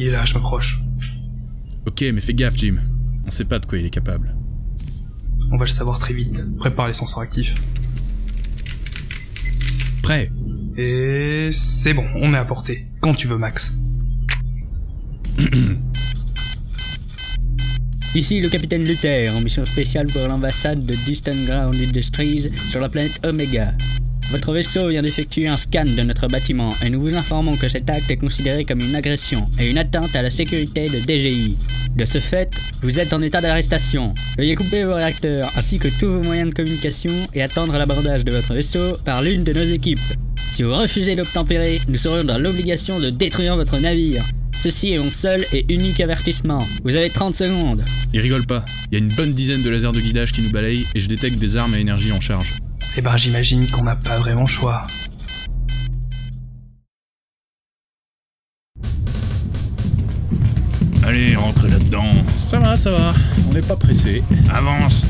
Il est là, je m'approche. Ok, mais fais gaffe, Jim. On sait pas de quoi il est capable. On va le savoir très vite. Prépare les sensors actifs. Prêt Et c'est bon, on est à portée. Quand tu veux, Max. Ici le capitaine Luther en mission spéciale pour l'ambassade de Distant Ground Industries sur la planète Omega. Votre vaisseau vient d'effectuer un scan de notre bâtiment et nous vous informons que cet acte est considéré comme une agression et une atteinte à la sécurité de DGI. De ce fait, vous êtes en état d'arrestation. Veuillez couper vos réacteurs ainsi que tous vos moyens de communication et attendre l'abordage de votre vaisseau par l'une de nos équipes. Si vous refusez d'obtempérer, nous serons dans l'obligation de détruire votre navire. Ceci est mon seul et unique avertissement. Vous avez 30 secondes. Il rigole pas. Il y a une bonne dizaine de lasers de guidage qui nous balayent et je détecte des armes à énergie en charge. Eh ben, j'imagine qu'on n'a pas vraiment le choix. Allez, rentrez là-dedans. Ça va, ça va. On n'est pas pressé. Avance.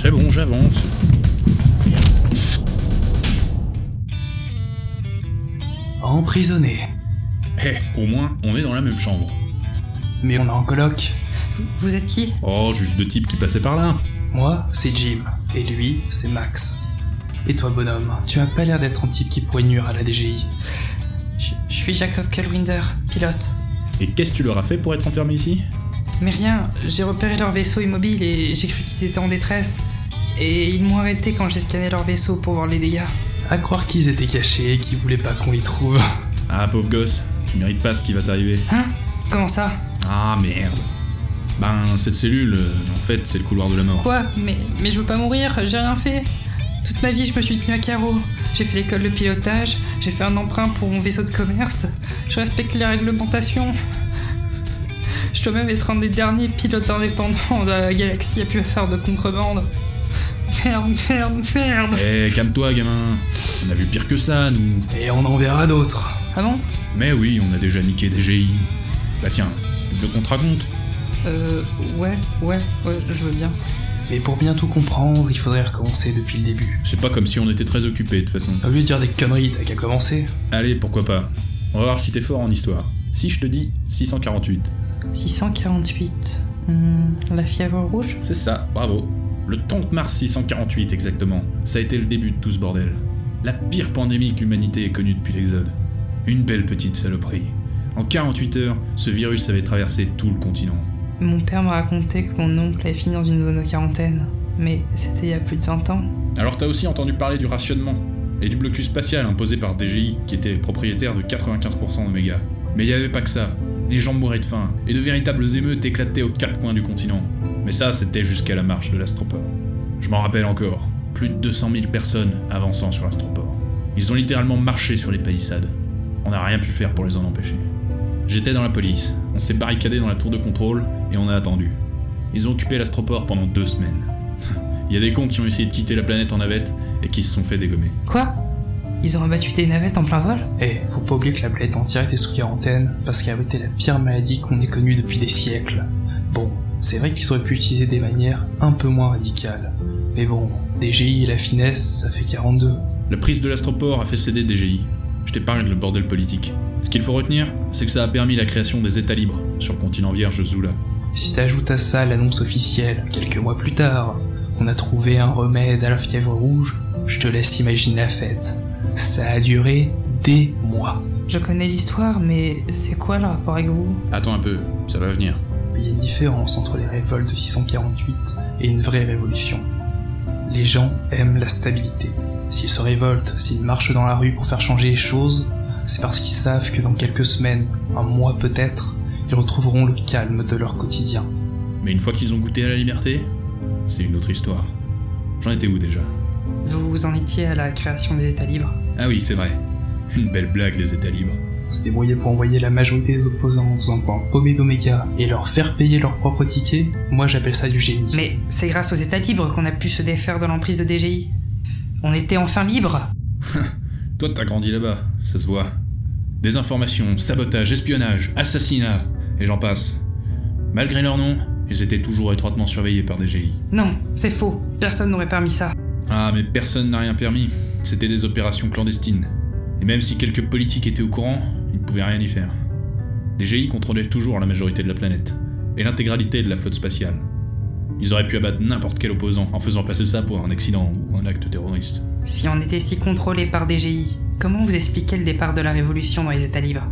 C'est bon, j'avance. Emprisonné. Eh, au moins, on est dans la même chambre. Mais on est en coloc. Vous, vous êtes qui? Oh, juste deux types qui passaient par là. Moi, c'est Jim. Et lui, c'est Max. Et toi, bonhomme, tu as pas l'air d'être un type qui pourrait nuire à la DGI. je, je suis Jacob Kellwinder, pilote. Et qu'est-ce que tu leur as fait pour être enfermé ici? Mais rien, j'ai repéré leur vaisseau immobile et j'ai cru qu'ils étaient en détresse. Et ils m'ont arrêté quand j'ai scanné leur vaisseau pour voir les dégâts. À croire qu'ils étaient cachés et qu'ils voulaient pas qu'on les trouve. Ah, pauvre gosse, tu mérites pas ce qui va t'arriver. Hein? Comment ça? Ah, merde. Ben, cette cellule, euh, en fait, c'est le couloir de la mort. Quoi? Mais, mais je veux pas mourir, j'ai rien fait. Toute ma vie, je me suis tenu à carreau. J'ai fait l'école de pilotage, j'ai fait un emprunt pour mon vaisseau de commerce, je respecte les réglementations. Je dois même être un des derniers pilotes indépendants de la galaxie à pu faire de contrebande. Merde, merde, merde. Eh, calme-toi, gamin. On a vu pire que ça, nous. Et on en verra d'autres. Ah bon? Mais oui, on a déjà niqué des GI. Bah tiens, tu veux qu'on te raconte Euh, ouais, ouais, ouais, je veux bien. Mais pour bien tout comprendre, il faudrait recommencer depuis le début. C'est pas comme si on était très occupés, de toute façon. Au lieu de dire des conneries, t'as qu'à commencer. Allez, pourquoi pas. On va voir si t'es fort en histoire. Si je te dis 648. 648. Hmm, la fièvre rouge C'est ça, bravo. Le 30 mars 648 exactement. Ça a été le début de tout ce bordel. La pire pandémie que l'humanité ait connue depuis l'Exode. Une belle petite saloperie. En 48 heures, ce virus avait traversé tout le continent. Mon père m'a raconté que mon oncle avait fini dans une zone de quarantaine. Mais c'était il y a plus de 20 ans. Alors t'as aussi entendu parler du rationnement et du blocus spatial imposé par DGI, qui était propriétaire de 95% d'Omega. Mais il n'y avait pas que ça. Les gens mouraient de faim, et de véritables émeutes éclataient aux quatre coins du continent. Mais ça, c'était jusqu'à la marche de l'astroport. Je m'en rappelle encore. Plus de 200 000 personnes avançant sur l'astroport. Ils ont littéralement marché sur les palissades. On n'a rien pu faire pour les en empêcher. J'étais dans la police, on s'est barricadé dans la tour de contrôle, et on a attendu. Ils ont occupé l'astroport pendant deux semaines. Il y a des cons qui ont essayé de quitter la planète en navette et qui se sont fait dégommer. Quoi? Ils ont abattu des navettes en plein vol? Eh, faut pas oublier que la planète entière était sous quarantaine parce qu'elle abritait la pire maladie qu'on ait connue depuis des siècles. Bon, c'est vrai qu'ils auraient pu utiliser des manières un peu moins radicales. Mais bon, DGI et la finesse, ça fait 42. La prise de l'astroport a fait céder DGI. Je t'épargne le bordel politique. Ce qu'il faut retenir, c'est que ça a permis la création des États libres sur le continent vierge Zula. Et si t'ajoutes à ça l'annonce officielle, quelques mois plus tard, on a trouvé un remède à la fièvre rouge, je te laisse imaginer la fête. Ça a duré des mois. Je connais l'histoire, mais c'est quoi le rapport avec vous? Attends un peu, ça va venir. Il y a une différence entre les révoltes de 648 et une vraie révolution. Les gens aiment la stabilité. S'ils se révoltent, s'ils marchent dans la rue pour faire changer les choses, c'est parce qu'ils savent que dans quelques semaines, un mois peut-être, ils retrouveront le calme de leur quotidien. Mais une fois qu'ils ont goûté à la liberté, c'est une autre histoire. J'en étais où déjà? Vous en étiez à la création des États libres Ah oui, c'est vrai. Une belle blague des États libres. On se débrouillait pour envoyer la majorité des opposants un coin paumé d'Oméga et leur faire payer leur propre ticket, moi j'appelle ça du génie. Mais c'est grâce aux États libres qu'on a pu se défaire de l'emprise de DGI. On était enfin libres Toi, t'as grandi là-bas, ça se voit. Désinformation, sabotage, espionnage, assassinat, et j'en passe. Malgré leur nom, ils étaient toujours étroitement surveillés par DGI. Non, c'est faux. Personne n'aurait permis ça. Ah, mais personne n'a rien permis. C'était des opérations clandestines. Et même si quelques politiques étaient au courant, ils ne pouvaient rien y faire. DGI contrôlait toujours la majorité de la planète, et l'intégralité de la flotte spatiale. Ils auraient pu abattre n'importe quel opposant en faisant passer ça pour un accident ou un acte terroriste. Si on était si contrôlé par DGI, comment vous expliquez le départ de la révolution dans les États libres?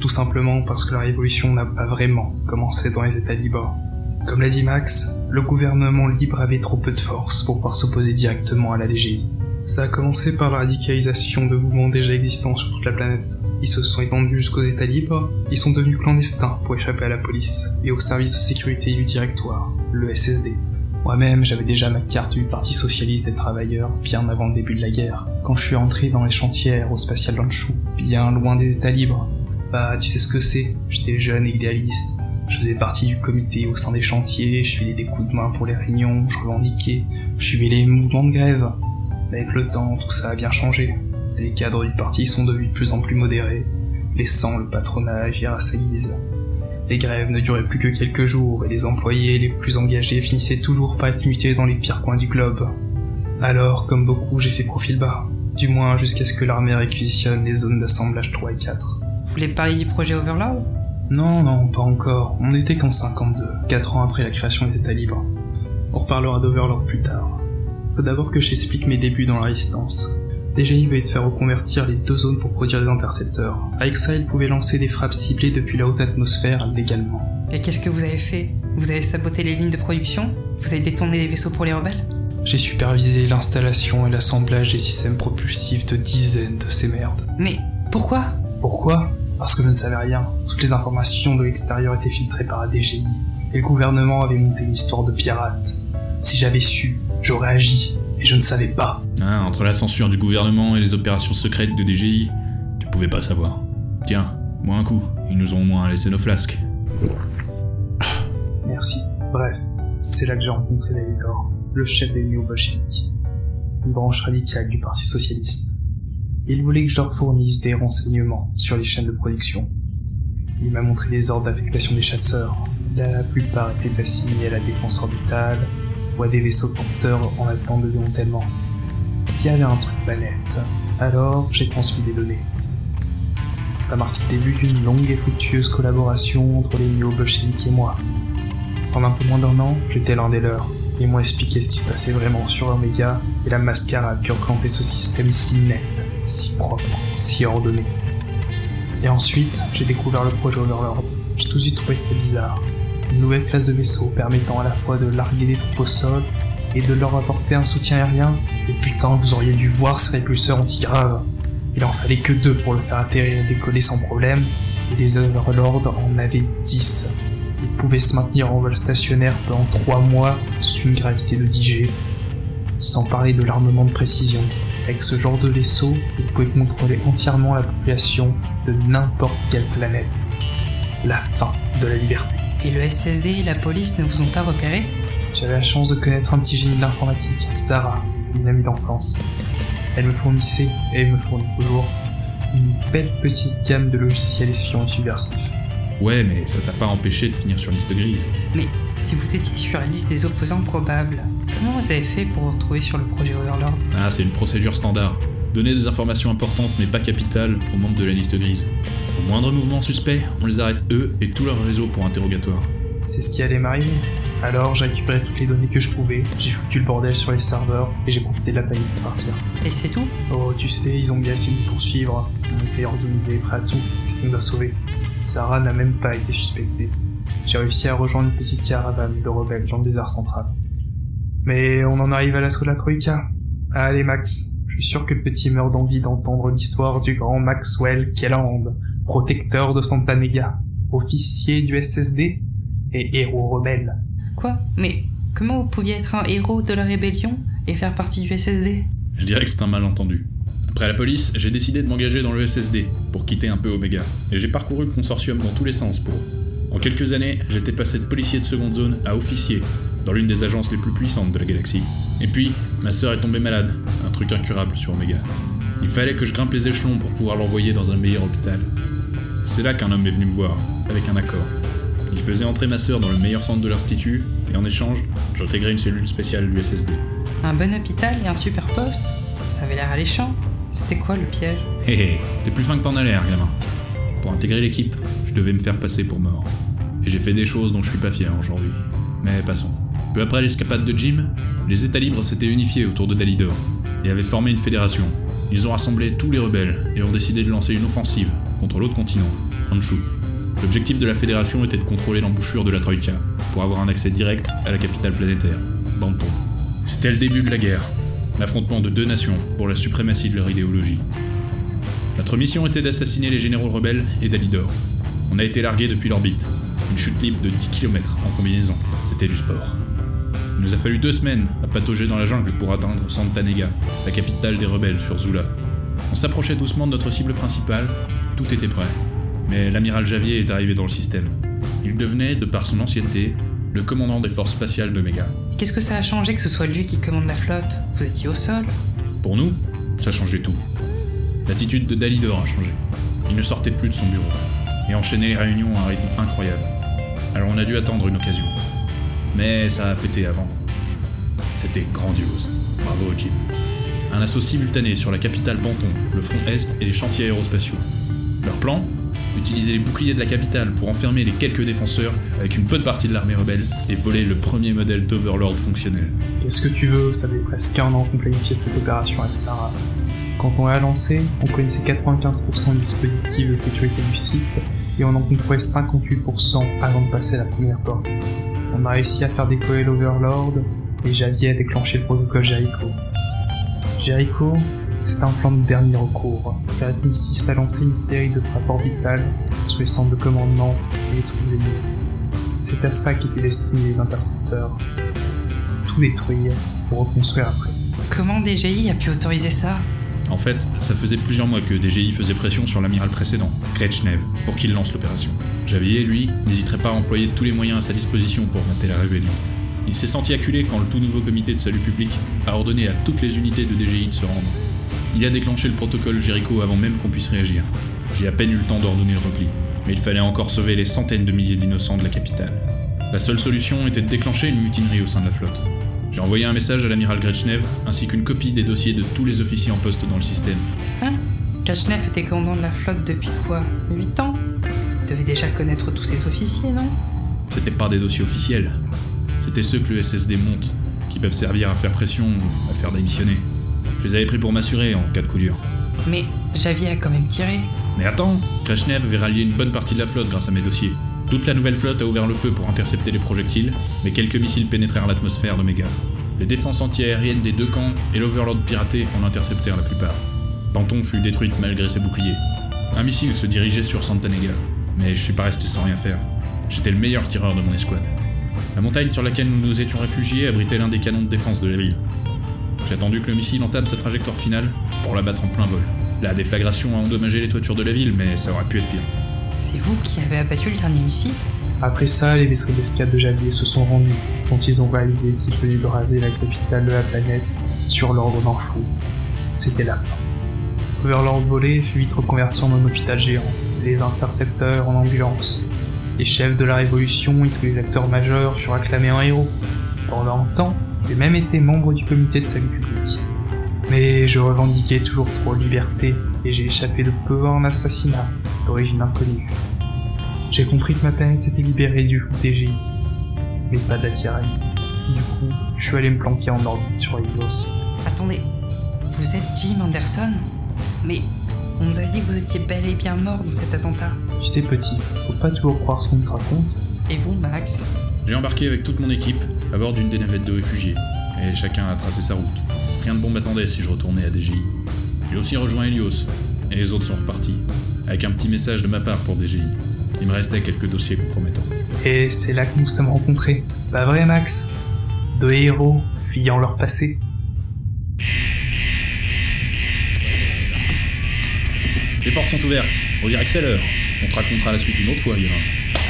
Tout simplement parce que la révolution n'a pas vraiment commencé dans les États libres. Comme l'a dit Max, le gouvernement libre avait trop peu de force pour pouvoir s'opposer directement à la DGI. Ça a commencé par la radicalisation de mouvements déjà existants sur toute la planète. Ils se sont étendus jusqu'aux États libres, ils sont devenus clandestins pour échapper à la police et au service de sécurité du directoire, le SSD. Moi-même, j'avais déjà ma carte du Parti Socialiste des Travailleurs bien avant le début de la guerre, quand je suis entré dans les chantiers aérospatiales Lanchou, bien loin des États libres. Bah, tu sais ce que c'est, j'étais jeune et idéaliste. Je faisais partie du comité au sein des chantiers, je filais des coups de main pour les réunions, je revendiquais, je suivais les mouvements de grève. Mais avec le temps, tout ça a bien changé. Les cadres du parti sont devenus de plus en plus modérés, laissant le patronat agir à sa guise. Les grèves ne duraient plus que quelques jours et les employés les plus engagés finissaient toujours par être mutés dans les pires coins du globe. Alors, comme beaucoup, j'ai fait profil bas. Du moins jusqu'à ce que l'armée réquisitionne les zones d'assemblage 3 et 4. Vous voulez parler du projet Overlord? Non, non, pas encore. On n'était qu'en 52, 4 ans après la création des États libres. On reparlera d'Overlord plus tard. Faut d'abord que j'explique mes débuts dans la résistance. Déjà, il veut te faire reconvertir les deux zones pour produire des intercepteurs. Avec ça, il pouvait lancer des frappes ciblées depuis la haute atmosphère légalement. Et qu'est-ce que vous avez fait? Vous avez saboté les lignes de production? Vous avez détourné des vaisseaux pour les rebelles? J'ai supervisé l'installation et l'assemblage des systèmes propulsifs de dizaines de ces merdes. Mais pourquoi? Pourquoi? Parce que je ne savais rien. Toutes les informations de l'extérieur étaient filtrées par la DGI. Et le gouvernement avait monté une histoire de pirate. Si j'avais su, j'aurais agi. Et je ne savais pas. Ah, entre la censure du gouvernement et les opérations secrètes de DGI, tu pouvais pas savoir. Tiens, moi un coup, ils nous ont au moins laissé nos flasques. Merci. Bref, c'est là que j'ai rencontré Davidor, le chef des néo-bolcheviks, une branche radicale du Parti Socialiste. Il voulait que je leur fournisse des renseignements sur les chaînes de production. Il m'a montré les ordres d'affectation des chasseurs. La plupart étaient assignés à la défense orbitale ou à des vaisseaux porteurs en attente de démantèlement. Il y avait un truc net. Alors, j'ai transmis des données. Ça marque le début d'une longue et fructueuse collaboration entre les néo-bolcheviks et moi. En un peu moins d'un an, j'étais l'un des leurs. Ils m'ont expliqué ce qui se passait vraiment sur Omega et la mascarade qui représentait ce système si net, si propre, si ordonné. Et ensuite, j'ai découvert le projet Overlord. J'ai tout de suite trouvé ça bizarre. Une nouvelle classe de vaisseaux permettant à la fois de larguer des troupes au sol et de leur apporter un soutien aérien. Et putain, vous auriez dû voir ces répulseurs antigraves. Il en fallait que deux pour le faire atterrir et décoller sans problème, et les Overlords en avaient 10. Ils pouvaient se maintenir en vol stationnaire pendant 3 mois sous une gravité de 10 G. Sans parler de l'armement de précision. Avec ce genre de vaisseau, vous pouvez contrôler entièrement la population de n'importe quelle planète. La fin de la liberté. Et le SSD et la police ne vous ont pas repéré? J'avais la chance de connaître un petit génie de l'informatique, Sarah, une amie d'enfance. Elle me fournissait, et me fournit toujours, une belle petite gamme de logiciels espions et subversifs. Ouais, mais ça t'a pas empêché de finir sur liste grise. Mais si vous étiez sur la liste des opposants probables, comment vous avez fait pour vous retrouver sur le projet Overlord Ah, c'est une procédure standard. Donner des informations importantes mais pas capitales aux membres de la liste grise. Au moindre mouvement suspect, on les arrête eux et tout leur réseau pour interrogatoire. C'est ce qui allait m'arriver. Alors j'ai récupéré toutes les données que je pouvais, j'ai foutu le bordel sur les serveurs et j'ai profité de la panique pour partir. Et c'est tout? Oh, tu sais, ils ont bien essayé de nous poursuivre. On était organisés, prêts à tout. C'est ce qui nous a sauvés. Sarah n'a même pas été suspectée. J'ai réussi à rejoindre une petite caravane de rebelles dans le désert central. Mais on en arrive à l'assaut de la Troïka. Allez Max, je suis sûr que le petit meurt d'envie d'entendre l'histoire du grand Maxwell Kelland, protecteur de Santa Nega, officier du SSD et héros rebelle. Quoi? Mais comment vous pouviez être un héros de la rébellion et faire partie du SSD Je dirais que c'est un malentendu. Après la police, j'ai décidé de m'engager dans le SSD pour quitter un peu Omega, et j'ai parcouru le consortium dans tous les sens pour. En quelques années, j'étais passé de policier de seconde zone à officier, dans l'une des agences les plus puissantes de la galaxie. Et puis, ma sœur est tombée malade, un truc incurable sur Omega. Il fallait que je grimpe les échelons pour pouvoir l'envoyer dans un meilleur hôpital. C'est là qu'un homme est venu me voir, avec un accord. Il faisait entrer ma sœur dans le meilleur centre de l'institut, et en échange, j'intégrais une cellule spéciale du SSD. Un bon hôpital et un super poste Ça avait l'air alléchant. C'était quoi le piège? Hé hé, t'es plus fin que t'en as l'air, gamin. Pour intégrer l'équipe, je devais me faire passer pour mort. Et j'ai fait des choses dont je suis pas fier aujourd'hui. Mais passons. Peu après l'escapade de Jim, les États libres s'étaient unifiés autour de Dalidor et avaient formé une fédération. Ils ont rassemblé tous les rebelles et ont décidé de lancer une offensive contre l'autre continent, Anshu. L'objectif de la fédération était de contrôler l'embouchure de la Troïka pour avoir un accès direct à la capitale planétaire, Banton. C'était le début de la guerre, l'affrontement de deux nations pour la suprématie de leur idéologie. Notre mission était d'assassiner les généraux rebelles et Dalidor. On a été largué depuis l'orbite, une chute libre de 10 km en combinaison, c'était du sport. Il nous a fallu deux semaines à patauger dans la jungle pour atteindre Santanega, la capitale des rebelles sur Zula. On s'approchait doucement de notre cible principale, tout était prêt. Mais l'amiral Javier est arrivé dans le système. Il devenait, de par son ancienneté, le commandant des forces spatiales d'Omega. Qu'est-ce que ça a changé que ce soit lui qui commande la flotte? Vous étiez au sol Pour nous, ça changeait tout. L'attitude de Dalidor a changé. Il ne sortait plus de son bureau et enchaînait les réunions à un rythme incroyable. Alors on a dû attendre une occasion. Mais ça a pété avant. C'était grandiose. Bravo Jim. Un assaut simultané sur la capitale Banton, le front Est et les chantiers aérospatiaux. Leur plan Utiliser les boucliers de la capitale pour enfermer les quelques défenseurs avec une bonne partie de l'armée rebelle et voler le premier modèle d'Overlord fonctionnel. Qu'est-ce que tu veux Ça fait presque un an qu'on planifiait cette opération avec Sarah? Quand on l'a lancé, on connaissait 95% du dispositif de sécurité du site et on en contrôlait 58% avant de passer la première porte. On a réussi à faire décoller l'Overlord et Javier a déclenché le protocole Jericho. Jericho, c'est un plan de dernier recours, car il consiste à lancer une série de frappes orbitales sur les centres de commandement et les troupes ennemies. C'est à ça qu'étaient destinés les intercepteurs. Tout détruire pour reconstruire après. Comment DGI a pu autoriser ça? En fait, ça faisait plusieurs mois que DGI faisait pression sur l'amiral précédent, Kretschnev, pour qu'il lance l'opération. Javier, lui, n'hésiterait pas à employer tous les moyens à sa disposition pour mater la rébellion. Il s'est senti acculé quand le tout nouveau comité de salut public a ordonné à toutes les unités de DGI de se rendre. Il a déclenché le protocole Jericho avant même qu'on puisse réagir. J'ai à peine eu le temps d'ordonner le repli, mais il fallait encore sauver les centaines de milliers d'innocents de la capitale. La seule solution était de déclencher une mutinerie au sein de la flotte. J'ai envoyé un message à l'amiral Gretchnev ainsi qu'une copie des dossiers de tous les officiers en poste dans le système. Hein Kachnev était commandant de la flotte depuis quoi? 8 ans? Il devait déjà connaître tous ses officiers, non? C'était pas des dossiers officiels. C'était ceux que le SSD monte, qui peuvent servir à faire pression ou à faire démissionner. Je les avais pris pour m'assurer en cas de coup dur. Mais Javier a quand même tiré. Mais attends, Kreshnev avait rallié une bonne partie de la flotte grâce à mes dossiers. Toute la nouvelle flotte a ouvert le feu pour intercepter les projectiles, mais quelques missiles pénétrèrent l'atmosphère d'Omega. Les défenses anti-aériennes des deux camps et l'Overlord piraté en interceptèrent la plupart. Panton fut détruite malgré ses boucliers. Un missile se dirigeait sur Santanega, mais je suis pas resté sans rien faire. J'étais le meilleur tireur de mon escouade. La montagne sur laquelle nous nous étions réfugiés abritait l'un des canons de défense de la ville. J'ai attendu que le missile entame sa trajectoire finale pour l'abattre en plein vol. La déflagration a endommagé les toitures de la ville, mais ça aurait pu être pire. C'est vous qui avez abattu le dernier missile Après ça, les vaisseaux d'escadre de Javier se sont rendus quand ils ont réalisé qu'ils venaient de raser la capitale de la planète sur l'ordre d'un fou. C'était la fin. Overlord volé fut vite reconverti en un hôpital géant, les intercepteurs en ambulance. Les chefs de la révolution et tous les acteurs majeurs furent acclamés en héros. Pendant un temps, j'ai même été membre du comité de salut public. Mais je revendiquais toujours trop liberté et j'ai échappé de peu à un assassinat d'origine inconnue. J'ai compris que ma planète s'était libérée du joug TGI, mais pas de la tyrannie. Du coup, je suis allé me planquer en orbite sur Ilos. Attendez, vous êtes Jim Anderson? Mais on nous a dit que vous étiez bel et bien mort dans cet attentat. Tu sais petit, faut pas toujours croire ce qu'on te raconte. Et vous, Max? J'ai embarqué avec toute mon équipe à bord d'une des navettes de réfugiés, et chacun a tracé sa route. Rien de bon m'attendait si je retournais à DGI. J'ai aussi rejoint Helios, et les autres sont repartis, avec un petit message de ma part pour DGI. Il me restait quelques dossiers compromettants. Et c'est là que nous sommes rencontrés. Pas vrai, Max? Deux héros fuyant leur passé. Les portes sont ouvertes, on dirait que c'est l'heure. On te racontera la suite une autre fois, Yura.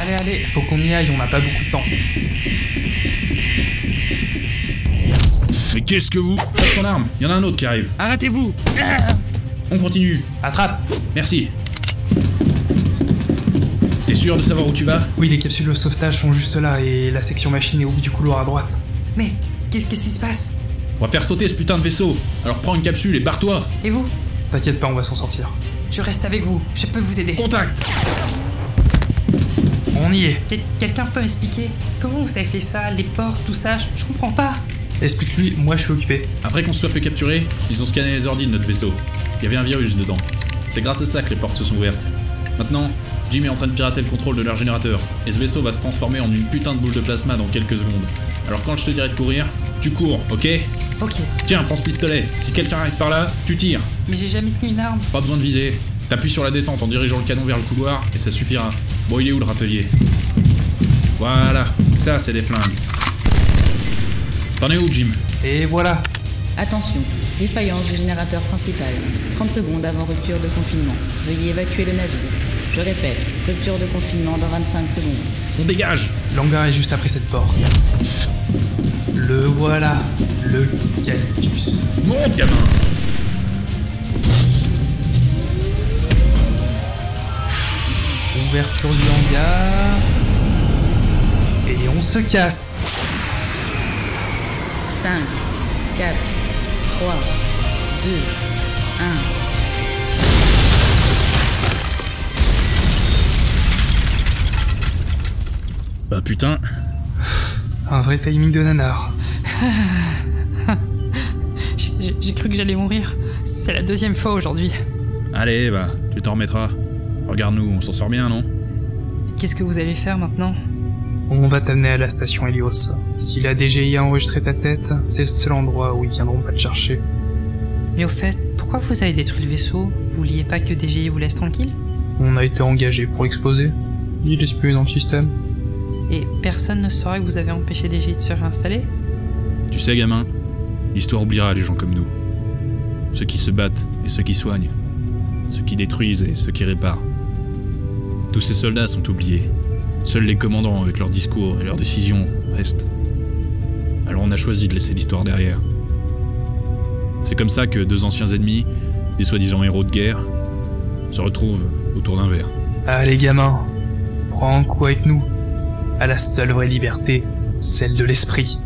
Allez, allez, faut qu'on y aille, on n'a pas beaucoup de temps. Mais qu'est-ce que vous Chope son arme, il y en a un autre qui arrive. Arrêtez-vous On continue. Attrape Merci. T'es sûr de savoir où tu vas Oui, les capsules de sauvetage sont juste là et la section machine est au bout du couloir à droite. Mais qu'est-ce qu'est-ce qui se passe On va faire sauter ce putain de vaisseau. Alors prends une capsule et barre-toi. Et vous T'inquiète pas, on va s'en sortir. Je reste avec vous, je peux vous aider. Contact On y est. Quel- Quelqu'un peut m'expliquer comment vous avez fait ça, les portes, tout ça? Je, je comprends pas. Explique-lui, moi je suis occupé. Après qu'on se soit fait capturer, ils ont scanné les ordi de notre vaisseau. Il y avait un virus dedans. C'est grâce à ça que les portes se sont ouvertes. Maintenant, Jim est en train de pirater le contrôle de leur générateur, et ce vaisseau va se transformer en une putain de boule de plasma dans quelques secondes. Alors quand je te dirai de courir, tu cours, ok Ok, Tiens, prends ce pistolet. Si quelqu'un arrive par là, tu tires. mais j'ai jamais tenu une arme. Pas besoin de viser. T'appuies sur la détente en dirigeant le canon vers le couloir, et ça suffira. Bon, il est où le râtelier? Voilà, ça c'est des flingues. T'en es où, Jim Et voilà. Attention, défaillance du générateur principal. 30 secondes avant rupture de confinement. Veuillez évacuer le navire. Je répète, rupture de confinement dans 25 secondes. On dégage L'hangar est juste après cette porte. Le voilà, le cactus. Monte, gamin Ouverture du hangar. Et on se casse. 5, 4, 3, 2, 1. Bah putain, Un vrai timing de nanar. J'ai- cru que j'allais mourir. C'est la deuxième fois aujourd'hui. allez, bah, tu t'en remettras. Regarde-nous, on s'en sort bien, non? Qu'est-ce que vous allez faire maintenant? On va t'amener à la station Helios. Si la DGI a enregistré ta tête, c'est le seul endroit où ils viendront pas te chercher. Mais au fait, pourquoi vous avez détruit le vaisseau? Vous vouliez pas que DGI vous laisse tranquille? On a été engagé pour l'exploser. Il est plus dans le système. Et personne ne saura que vous avez empêché DGI de se réinstaller? Tu sais, gamin, l'histoire oubliera les gens comme nous. Ceux qui se battent et ceux qui soignent. Ceux qui détruisent et ceux qui réparent. Tous ces soldats sont oubliés. Seuls les commandants, avec leurs discours et leurs décisions, restent. Alors on a choisi de laisser l'histoire derrière. C'est comme ça que deux anciens ennemis, des soi-disant héros de guerre, se retrouvent autour d'un verre. Allez gamins, prends un coup avec nous. À la seule vraie liberté, celle de l'esprit.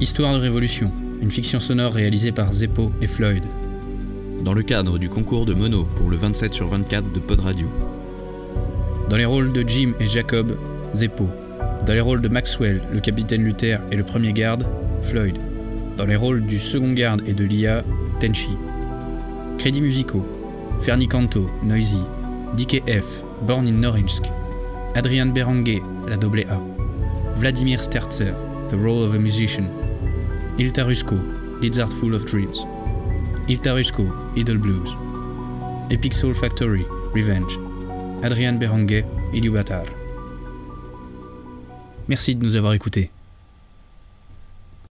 Histoire de Révolution, une fiction sonore réalisée par Zeppo et Floyd. Dans le cadre du concours de Mono pour le 27 sur 24 de Pod Radio. Dans les rôles de Jim et Jacob, Zeppo. Dans les rôles de Maxwell, le capitaine Luther et le premier garde, Floyd. Dans les rôles du second garde et de l'IA, Tenchi. Crédits musicaux Fernie Canto, Noisy. DKF, Born in Norinsk. Adrian Berenguer, la double A. Vladimir Sterzer, The Role of a Musician. Ilta Rusko, Lizard Full of Dreams. Ilta Rusko, Idle Blues. Epic Soul Factory, Revenge. Adrian Berenguer, Iliubatar. Merci de nous avoir écoutés.